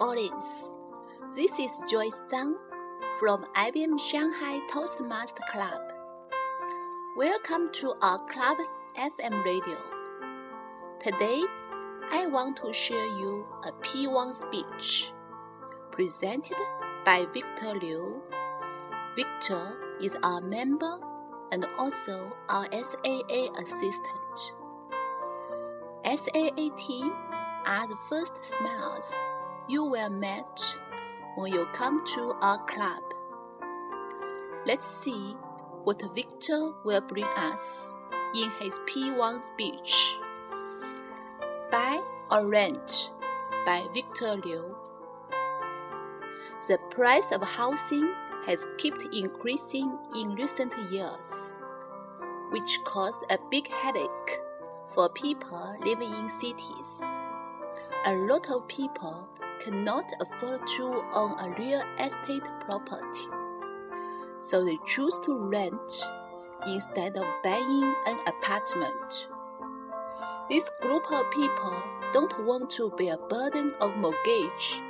Orleans. This is Joyce Zhang from IBM Shanghai Toastmaster Club. Welcome to our Club FM radio. Today, I want to share you a P1 speech presented by Victor Liu. Victor is our member and also our SAA assistant. SAA team are the first smiles you will meet when you come to our club. Let's see what Victor will bring us in his P1 speech. Buy or Rent by Victor Liu. The price of housing has kept increasing in recent years, which caused a big headache for people living in cities. A lot of people cannot afford to own a real estate property, so they choose to rent instead of buying an apartment. This group of people don't want to bear a burden of mortgage,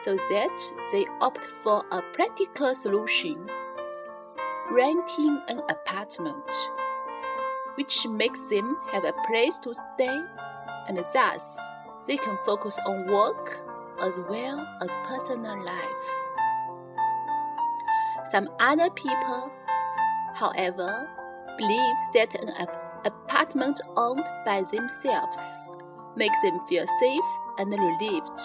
so that they opt for a practical solution renting an apartment, which makes them have a place to stay and thus they can focus on work as well as personal life. Some other people, however, believe that an apartment owned by themselves makes them feel safe and relieved.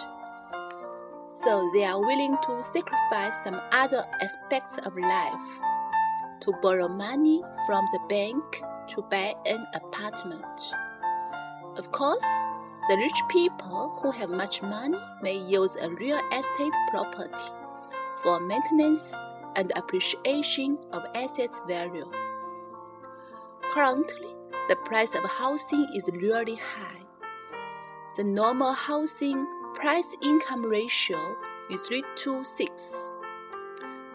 So they are willing to sacrifice some other aspects of life to borrow money from the bank to buy an apartment. Of course, the rich people who have much money may use a real estate property for maintenance and appreciation of assets value. Currently, the price of housing is really high. The normal housing price income ratio is 3 to 6,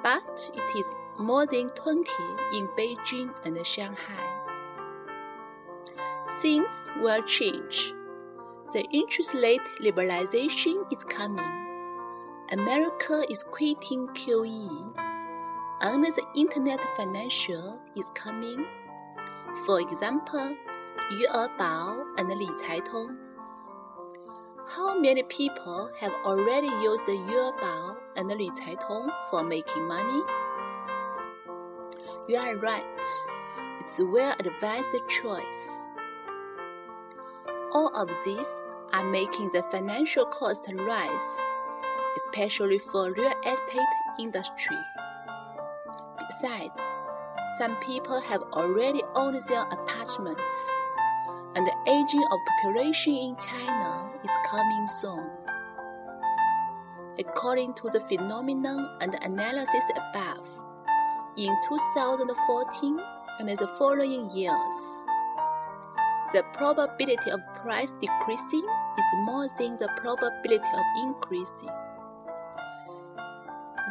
but it is more than 20 in Beijing and Shanghai. Things will change the interest rate liberalization is coming. America is quitting QE, and the internet financial is coming. For example, Yuebao and Li Caitong. How many people have already used Yuebao and Li Caitong for making money? You are right. It's a well-advised choice. All of these are making the financial cost rise, especially for real estate industry. Besides, some people have already owned their apartments, and the aging of population in China is coming soon. According to the phenomenon and analysis above, in 2014 and the following years, the probability of price decreasing is more than the probability of increasing.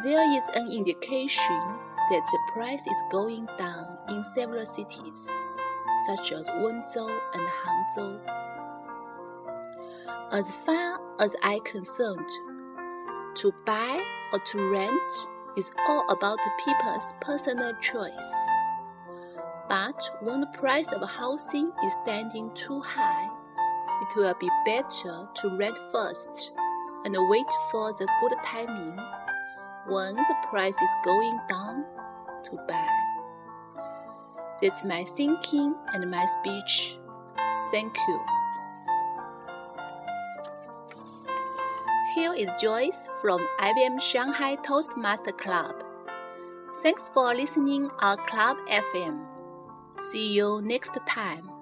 There is an indication that the price is going down in several cities, such as Wenzhou and Hangzhou. As far as I concerned, to buy or to rent is all about people's personal choice. But when the price of housing is standing too high, it will be better to rent first and wait for the good timing when the price is going down to buy. That's my thinking and my speech. Thank you. Here is Joyce from IBM Shanghai Toastmaster Club. Thanks for listening our Club FM. See you next time.